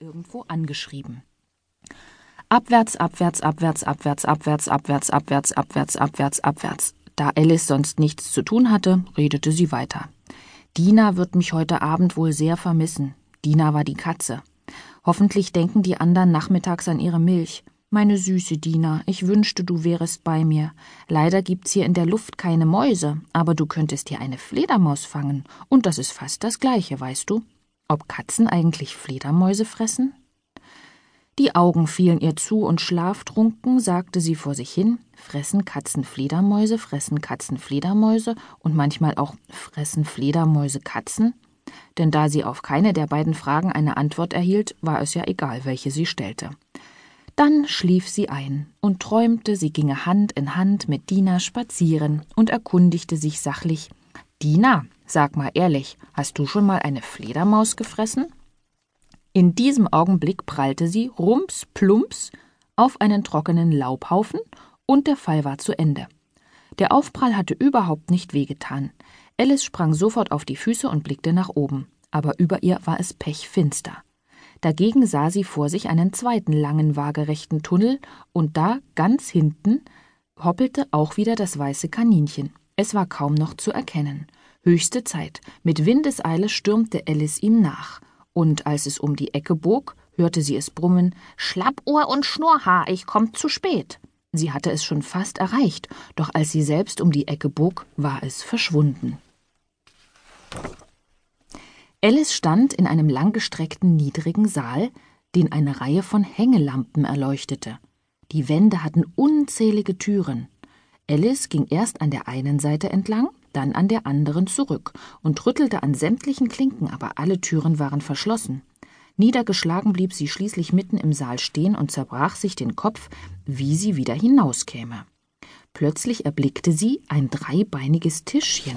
irgendwo angeschrieben. Abwärts, abwärts, abwärts, abwärts, abwärts, abwärts, abwärts, abwärts, abwärts, abwärts. Da Alice sonst nichts zu tun hatte, redete sie weiter. Dina wird mich heute Abend wohl sehr vermissen. Dina war die Katze. Hoffentlich denken die anderen nachmittags an ihre Milch. Meine süße Dina, ich wünschte, du wärest bei mir. Leider gibt's hier in der Luft keine Mäuse, aber du könntest hier eine Fledermaus fangen. Und das ist fast das Gleiche, weißt du? Ob Katzen eigentlich Fledermäuse fressen? Die Augen fielen ihr zu und schlaftrunken sagte sie vor sich hin: Fressen Katzen Fledermäuse, fressen Katzen Fledermäuse und manchmal auch fressen Fledermäuse Katzen? Denn da sie auf keine der beiden Fragen eine Antwort erhielt, war es ja egal, welche sie stellte. Dann schlief sie ein und träumte, sie ginge Hand in Hand mit Dina spazieren und erkundigte sich sachlich Dina, sag mal ehrlich, hast du schon mal eine Fledermaus gefressen? In diesem Augenblick prallte sie rums plumps auf einen trockenen Laubhaufen und der Fall war zu Ende. Der Aufprall hatte überhaupt nicht wehgetan. Alice sprang sofort auf die Füße und blickte nach oben, aber über ihr war es pechfinster. Dagegen sah sie vor sich einen zweiten langen waagerechten Tunnel, und da, ganz hinten, hoppelte auch wieder das weiße Kaninchen. Es war kaum noch zu erkennen. Höchste Zeit. Mit Windeseile stürmte Alice ihm nach. Und als es um die Ecke bog, hörte sie es brummen: Schlappohr und Schnurrhaar, ich komm zu spät. Sie hatte es schon fast erreicht, doch als sie selbst um die Ecke bog, war es verschwunden. Alice stand in einem langgestreckten niedrigen Saal, den eine Reihe von Hängelampen erleuchtete. Die Wände hatten unzählige Türen. Alice ging erst an der einen Seite entlang, dann an der anderen zurück und rüttelte an sämtlichen Klinken, aber alle Türen waren verschlossen. Niedergeschlagen blieb sie schließlich mitten im Saal stehen und zerbrach sich den Kopf, wie sie wieder hinauskäme. Plötzlich erblickte sie ein dreibeiniges Tischchen,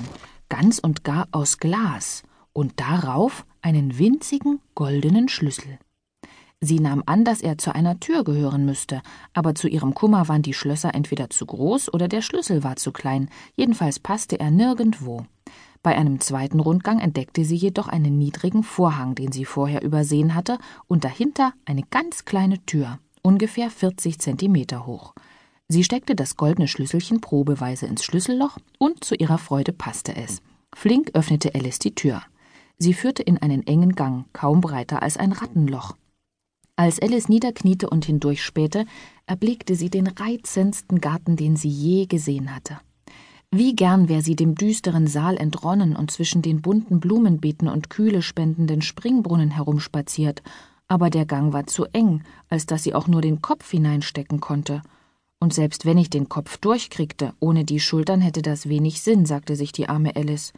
ganz und gar aus Glas und darauf einen winzigen goldenen Schlüssel. Sie nahm an, dass er zu einer Tür gehören müsste, aber zu ihrem Kummer waren die Schlösser entweder zu groß oder der Schlüssel war zu klein, jedenfalls passte er nirgendwo. Bei einem zweiten Rundgang entdeckte sie jedoch einen niedrigen Vorhang, den sie vorher übersehen hatte, und dahinter eine ganz kleine Tür, ungefähr 40 Zentimeter hoch. Sie steckte das goldene Schlüsselchen probeweise ins Schlüsselloch und zu ihrer Freude passte es. Flink öffnete Alice die Tür. Sie führte in einen engen Gang, kaum breiter als ein Rattenloch. Als Alice niederkniete und hindurchspähte, erblickte sie den reizendsten Garten, den sie je gesehen hatte. Wie gern wäre sie dem düsteren Saal entronnen und zwischen den bunten Blumenbeeten und kühle spendenden Springbrunnen herumspaziert, aber der Gang war zu eng, als dass sie auch nur den Kopf hineinstecken konnte. Und selbst wenn ich den Kopf durchkriegte, ohne die Schultern hätte das wenig Sinn, sagte sich die arme Alice.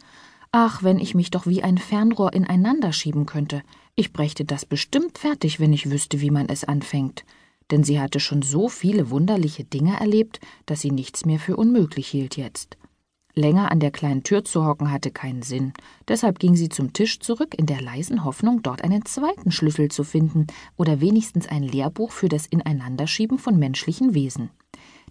Ach, wenn ich mich doch wie ein Fernrohr ineinander schieben könnte. Ich brächte das bestimmt fertig, wenn ich wüsste, wie man es anfängt. Denn sie hatte schon so viele wunderliche Dinge erlebt, dass sie nichts mehr für unmöglich hielt jetzt. Länger an der kleinen Tür zu hocken hatte keinen Sinn. Deshalb ging sie zum Tisch zurück, in der leisen Hoffnung, dort einen zweiten Schlüssel zu finden oder wenigstens ein Lehrbuch für das Ineinanderschieben von menschlichen Wesen.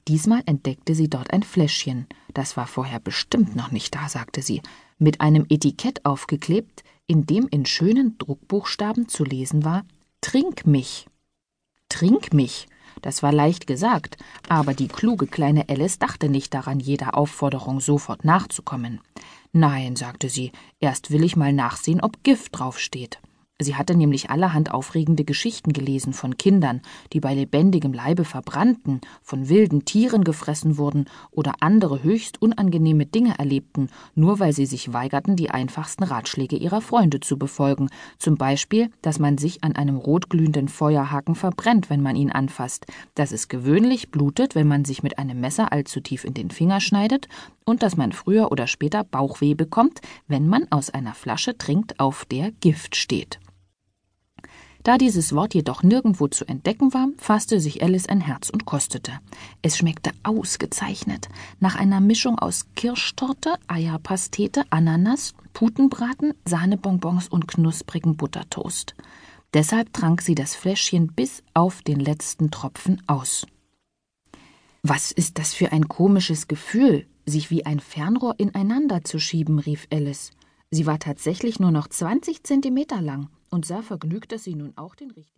Diesmal entdeckte sie dort ein Fläschchen. Das war vorher bestimmt noch nicht da, sagte sie mit einem Etikett aufgeklebt, in dem in schönen Druckbuchstaben zu lesen war Trink mich. Trink mich. Das war leicht gesagt, aber die kluge kleine Alice dachte nicht daran, jeder Aufforderung sofort nachzukommen. Nein, sagte sie, erst will ich mal nachsehen, ob Gift draufsteht. Sie hatte nämlich allerhand aufregende Geschichten gelesen von Kindern, die bei lebendigem Leibe verbrannten, von wilden Tieren gefressen wurden oder andere höchst unangenehme Dinge erlebten, nur weil sie sich weigerten, die einfachsten Ratschläge ihrer Freunde zu befolgen, zum Beispiel, dass man sich an einem rotglühenden Feuerhaken verbrennt, wenn man ihn anfasst, dass es gewöhnlich blutet, wenn man sich mit einem Messer allzu tief in den Finger schneidet, und dass man früher oder später Bauchweh bekommt, wenn man aus einer Flasche trinkt, auf der Gift steht. Da dieses Wort jedoch nirgendwo zu entdecken war, fasste sich Alice ein Herz und kostete. Es schmeckte ausgezeichnet nach einer Mischung aus Kirschtorte, Eierpastete, Ananas, Putenbraten, Sahnebonbons und knusprigen Buttertoast. Deshalb trank sie das Fläschchen bis auf den letzten Tropfen aus. Was ist das für ein komisches Gefühl, sich wie ein Fernrohr ineinander zu schieben, rief Alice. Sie war tatsächlich nur noch 20 Zentimeter lang und sah vergnügt, dass sie nun auch den richtigen